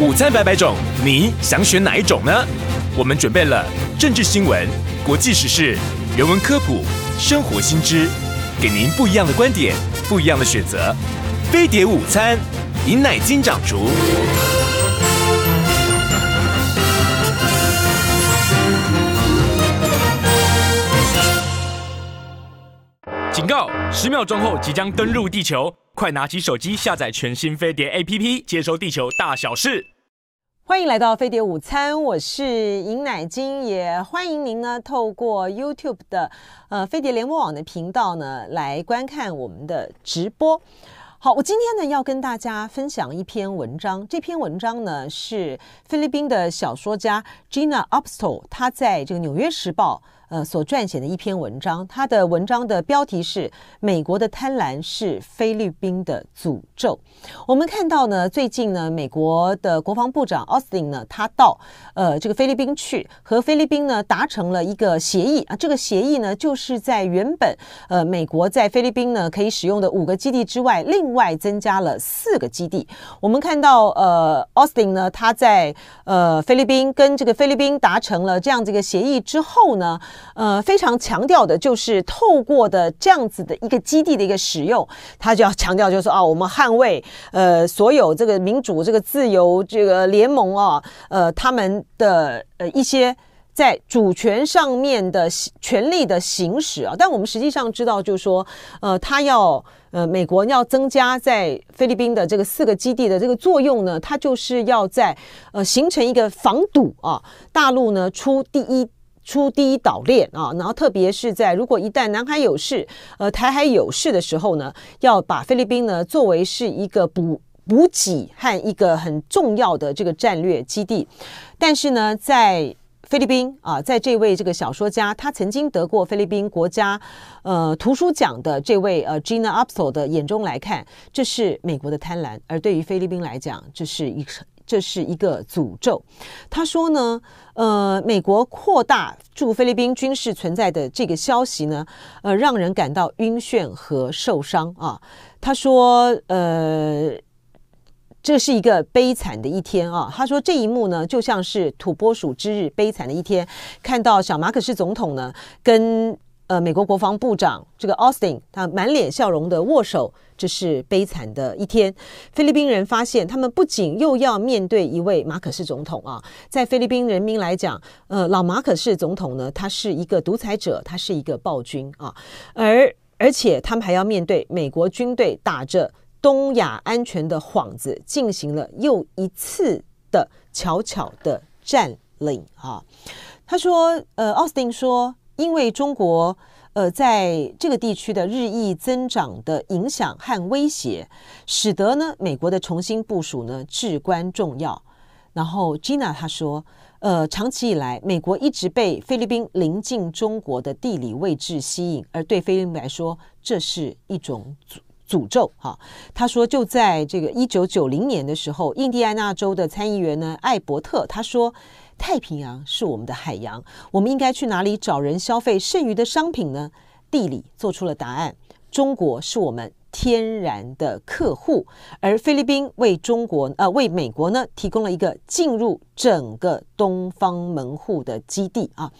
午餐百百种，你想选哪一种呢？我们准备了政治新闻、国际时事、人文科普、生活新知，给您不一样的观点，不一样的选择。飞碟午餐，饮奶金掌厨。警告！十秒钟后即将登陆地球，快拿起手机下载全新飞碟 APP，接收地球大小事。欢迎来到飞碟午餐，我是尹乃金，也欢迎您呢透过 YouTube 的呃飞碟联播网的频道呢来观看我们的直播。好，我今天呢要跟大家分享一篇文章，这篇文章呢是菲律宾的小说家 Gina Upstall，她在这个《纽约时报》。呃，所撰写的一篇文章，他的文章的标题是《美国的贪婪是菲律宾的诅咒》。我们看到呢，最近呢，美国的国防部长奥斯汀呢，他到呃这个菲律宾去，和菲律宾呢达成了一个协议啊。这个协议呢，就是在原本呃美国在菲律宾呢可以使用的五个基地之外，另外增加了四个基地。我们看到呃，Austin 呢，他在呃菲律宾跟这个菲律宾达成了这样子一个协议之后呢。呃，非常强调的就是透过的这样子的一个基地的一个使用，他就要强调就是啊，我们捍卫呃所有这个民主、这个自由、这个联盟啊，呃他们的呃一些在主权上面的权力的行使啊。但我们实际上知道，就是说呃，他要呃美国要增加在菲律宾的这个四个基地的这个作用呢，它就是要在呃形成一个防堵啊，大陆呢出第一。出第一岛链啊，然后特别是在如果一旦南海有事，呃，台海有事的时候呢，要把菲律宾呢作为是一个补补给和一个很重要的这个战略基地。但是呢，在菲律宾啊，在这位这个小说家，他曾经得过菲律宾国家呃图书奖的这位呃 Gina u p s o 的眼中来看，这是美国的贪婪，而对于菲律宾来讲，这是一个。这是一个诅咒。他说呢，呃，美国扩大驻菲律宾军事存在的这个消息呢，呃，让人感到晕眩和受伤啊。他说，呃，这是一个悲惨的一天啊。他说这一幕呢，就像是土拨鼠之日，悲惨的一天。看到小马可仕总统呢，跟呃美国国防部长这个奥斯汀，他满脸笑容的握手。这是悲惨的一天。菲律宾人发现，他们不仅又要面对一位马可仕总统啊，在菲律宾人民来讲，呃，老马可仕总统呢，他是一个独裁者，他是一个暴君啊，而而且他们还要面对美国军队打着东亚安全的幌子，进行了又一次的悄悄的占领啊。他说，呃，奥斯汀说，因为中国。呃，在这个地区的日益增长的影响和威胁，使得呢美国的重新部署呢至关重要。然后 Gina 她说，呃，长期以来，美国一直被菲律宾临近中国的地理位置吸引，而对菲律宾来说，这是一种阻诅咒。哈，他说，就在这个一九九零年的时候，印第安纳州的参议员呢艾伯特他说。太平洋是我们的海洋，我们应该去哪里找人消费剩余的商品呢？地理做出了答案，中国是我们天然的客户，而菲律宾为中国呃为美国呢提供了一个进入整个东方门户的基地啊，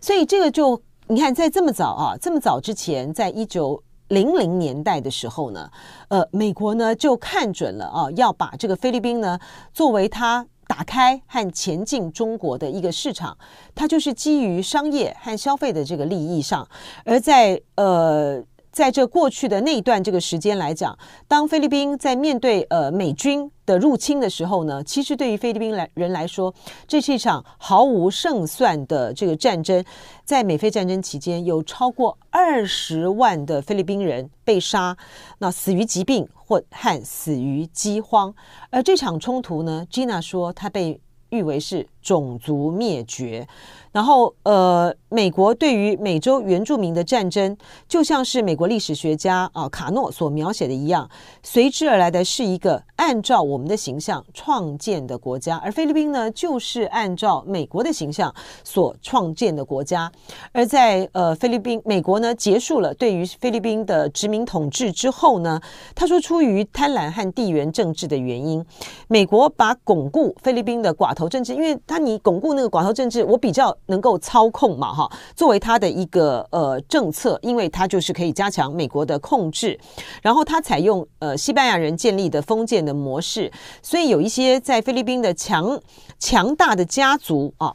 所以这个就你看在这么早啊这么早之前，在一九零零年代的时候呢，呃美国呢就看准了啊要把这个菲律宾呢作为它。打开和前进中国的一个市场，它就是基于商业和消费的这个利益上，而在呃。在这过去的那一段这个时间来讲，当菲律宾在面对呃美军的入侵的时候呢，其实对于菲律宾来人来说，这是一场毫无胜算的这个战争。在美菲战争期间，有超过二十万的菲律宾人被杀，那死于疾病或和死于饥荒。而这场冲突呢，Gina 说，它被誉为是种族灭绝。然后，呃，美国对于美洲原住民的战争，就像是美国历史学家啊卡诺所描写的一样，随之而来的是一个按照我们的形象创建的国家，而菲律宾呢，就是按照美国的形象所创建的国家。而在呃菲律宾，美国呢结束了对于菲律宾的殖民统治之后呢，他说出于贪婪和地缘政治的原因，美国把巩固菲律宾的寡头政治，因为那你巩固那个寡头政治，我比较。能够操控嘛？哈，作为他的一个呃政策，因为它就是可以加强美国的控制，然后它采用呃西班牙人建立的封建的模式，所以有一些在菲律宾的强强大的家族啊。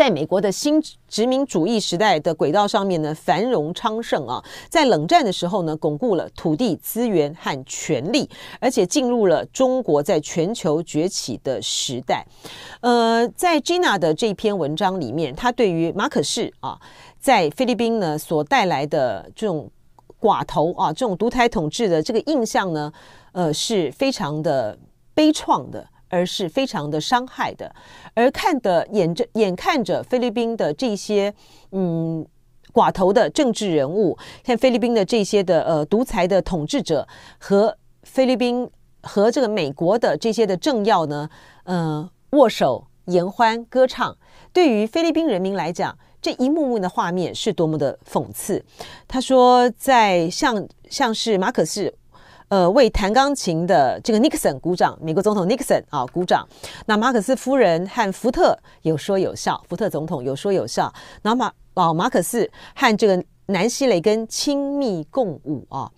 在美国的新殖民主义时代的轨道上面呢，繁荣昌盛啊，在冷战的时候呢，巩固了土地资源和权力，而且进入了中国在全球崛起的时代。呃，在 Gina 的这篇文章里面，他对于马可仕啊，在菲律宾呢所带来的这种寡头啊，这种独裁统治的这个印象呢，呃，是非常的悲怆的。而是非常的伤害的，而看的眼着眼看着菲律宾的这些嗯寡头的政治人物，像菲律宾的这些的呃独裁的统治者和菲律宾和这个美国的这些的政要呢，嗯、呃、握手言欢歌唱，对于菲律宾人民来讲，这一幕幕的画面是多么的讽刺。他说，在像像是马可仕。呃，为弹钢琴的这个尼克森鼓掌，美国总统尼克森啊鼓掌。那马可仕夫人和福特有说有笑，福特总统有说有笑。然后马老马可仕和这个南希雷根亲密共舞啊。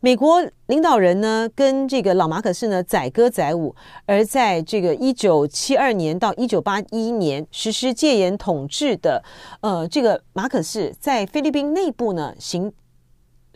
美国领导人呢跟这个老马可仕呢载歌载舞。而在这个一九七二年到一九八一年实施戒严统治的呃这个马可仕在菲律宾内部呢行。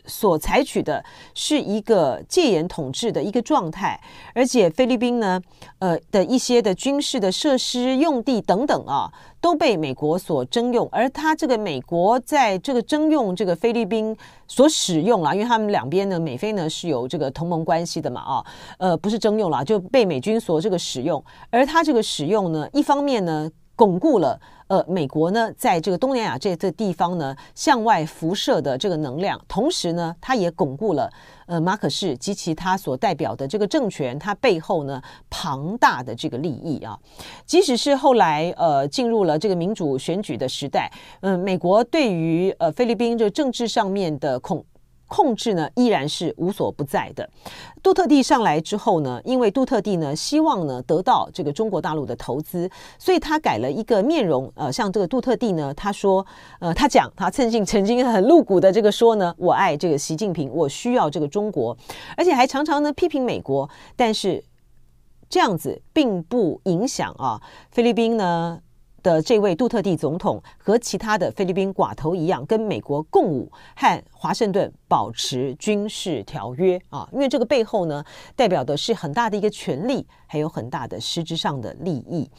所采取的是一个戒严统治的一个状态，而且菲律宾呢，呃的一些的军事的设施用地等等啊，都被美国所征用。而他这个美国在这个征用这个菲律宾所使用啊，因为他们两边呢，美菲呢是有这个同盟关系的嘛啊，呃不是征用了，就被美军所这个使用。而他这个使用呢，一方面呢，巩固了。呃，美国呢，在这个东南亚这这地方呢，向外辐射的这个能量，同时呢，它也巩固了呃马可士及其他所代表的这个政权，它背后呢庞大的这个利益啊。即使是后来呃进入了这个民主选举的时代，嗯、美国对于呃菲律宾这政治上面的控。控制呢依然是无所不在的。杜特地上来之后呢，因为杜特地呢希望呢得到这个中国大陆的投资，所以他改了一个面容。呃，像这个杜特地呢，他说，呃，他讲他曾经曾经很露骨的这个说呢，我爱这个习近平，我需要这个中国，而且还常常呢批评美国。但是这样子并不影响啊，菲律宾呢。的这位杜特地总统和其他的菲律宾寡头一样，跟美国共舞，和华盛顿保持军事条约啊，因为这个背后呢，代表的是很大的一个权力，还有很大的实质上的利益。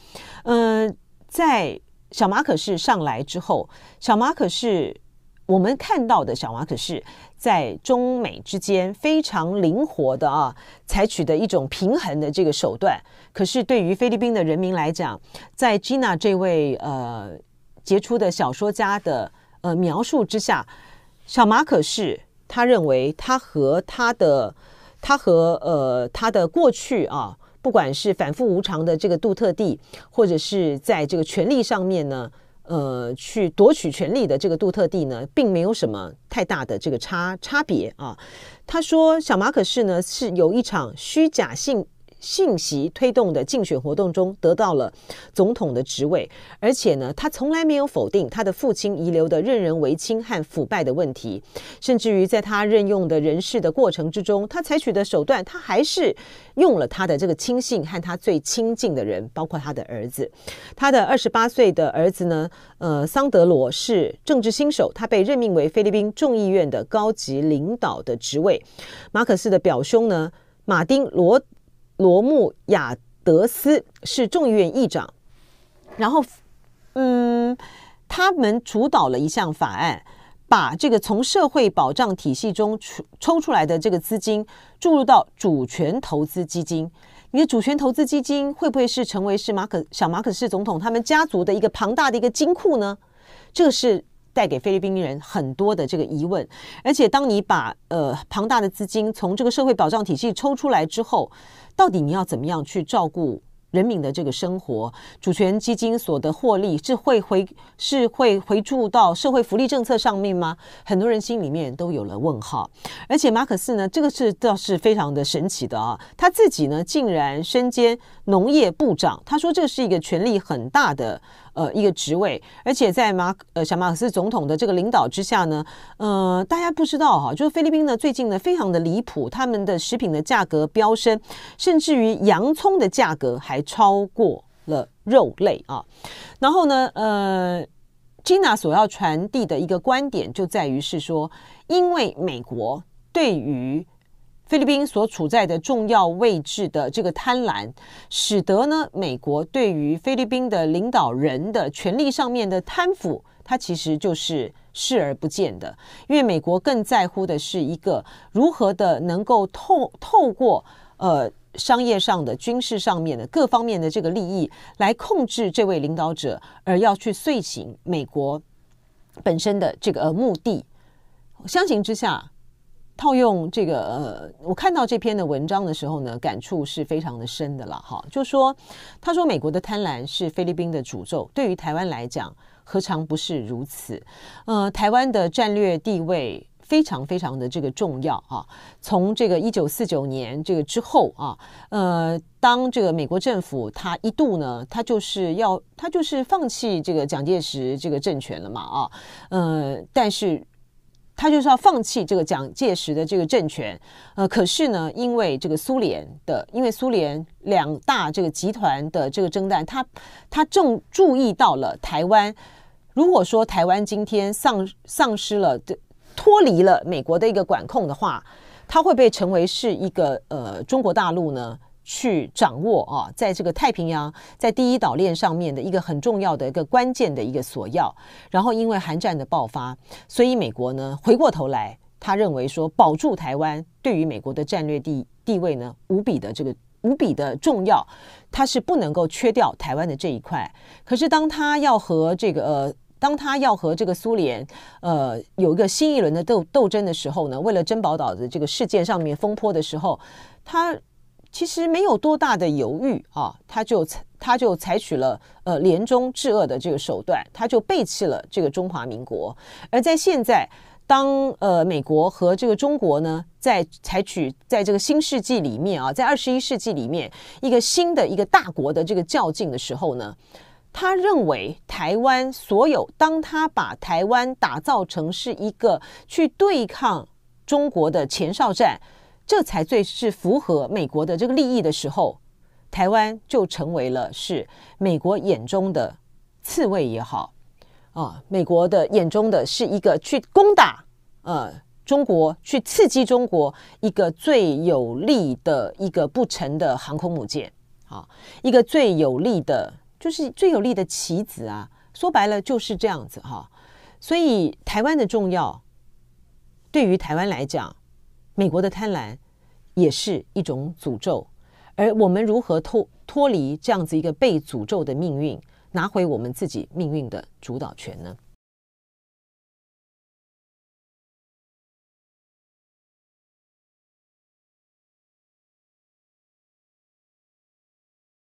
嗯、呃，在小马可是上来之后，小马可是。我们看到的小马可是在中美之间非常灵活的啊，采取的一种平衡的这个手段。可是对于菲律宾的人民来讲，在 Gina 这位呃杰出的小说家的呃描述之下，小马可是他认为他和他的他和呃他的过去啊，不管是反复无常的这个杜特地，或者是在这个权力上面呢。呃，去夺取权力的这个杜特地呢，并没有什么太大的这个差差别啊。他说，小马可是呢是有一场虚假性。信息推动的竞选活动中得到了总统的职位，而且呢，他从来没有否定他的父亲遗留的任人唯亲和腐败的问题，甚至于在他任用的人事的过程之中，他采取的手段，他还是用了他的这个亲信和他最亲近的人，包括他的儿子。他的二十八岁的儿子呢，呃，桑德罗是政治新手，他被任命为菲律宾众议院的高级领导的职位。马可斯的表兄呢，马丁罗。罗穆亚德斯是众议院议长，然后，嗯，他们主导了一项法案，把这个从社会保障体系中抽抽出来的这个资金注入到主权投资基金。你的主权投资基金会不会是成为是马可小马可仕总统他们家族的一个庞大的一个金库呢？这个是带给菲律宾人很多的这个疑问。而且，当你把呃庞大的资金从这个社会保障体系抽出来之后，到底你要怎么样去照顾？人民的这个生活，主权基金所得获利是会回是会回注到社会福利政策上面吗？很多人心里面都有了问号。而且马可仕呢，这个是倒是非常的神奇的啊，他自己呢竟然身兼农业部长，他说这是一个权力很大的。呃，一个职位，而且在马呃小马克思总统的这个领导之下呢，呃，大家不知道哈，就是菲律宾呢最近呢非常的离谱，他们的食品的价格飙升，甚至于洋葱的价格还超过了肉类啊。然后呢，呃，Gina 所要传递的一个观点就在于是说，因为美国对于菲律宾所处在的重要位置的这个贪婪，使得呢，美国对于菲律宾的领导人的权力上面的贪腐，它其实就是视而不见的。因为美国更在乎的是一个如何的能够透透过呃商业上的、军事上面的各方面的这个利益来控制这位领导者，而要去遂行美国本身的这个目的。相形之下。套用这个呃，我看到这篇的文章的时候呢，感触是非常的深的了哈。就说他说美国的贪婪是菲律宾的诅咒，对于台湾来讲，何尝不是如此？呃，台湾的战略地位非常非常的这个重要啊。从这个一九四九年这个之后啊，呃，当这个美国政府他一度呢，他就是要他就是放弃这个蒋介石这个政权了嘛啊，呃，但是。他就是要放弃这个蒋介石的这个政权，呃，可是呢，因为这个苏联的，因为苏联两大这个集团的这个争端，他他正注意到了台湾。如果说台湾今天丧丧失了的脱离了美国的一个管控的话，它会被成为是一个呃中国大陆呢？去掌握啊，在这个太平洋，在第一岛链上面的一个很重要的一个关键的一个索要。然后因为韩战的爆发，所以美国呢回过头来，他认为说保住台湾对于美国的战略地地位呢无比的这个无比的重要，他是不能够缺掉台湾的这一块。可是当他要和这个呃，当他要和这个苏联呃有一个新一轮的斗斗争的时候呢，为了珍宝岛的这个事件上面风波的时候，他。其实没有多大的犹豫啊，他就他就采取了呃联中制俄的这个手段，他就背弃了这个中华民国。而在现在，当呃美国和这个中国呢，在采取在这个新世纪里面啊，在二十一世纪里面一个新的一个大国的这个较劲的时候呢，他认为台湾所有，当他把台湾打造成是一个去对抗中国的前哨站。这才最是符合美国的这个利益的时候，台湾就成为了是美国眼中的刺猬也好，啊，美国的眼中的是一个去攻打呃中国、去刺激中国一个最有利的一个不成的航空母舰，啊，一个最有利的，就是最有利的棋子啊。说白了就是这样子哈。所以台湾的重要，对于台湾来讲。美国的贪婪也是一种诅咒，而我们如何脱脱离这样子一个被诅咒的命运，拿回我们自己命运的主导权呢？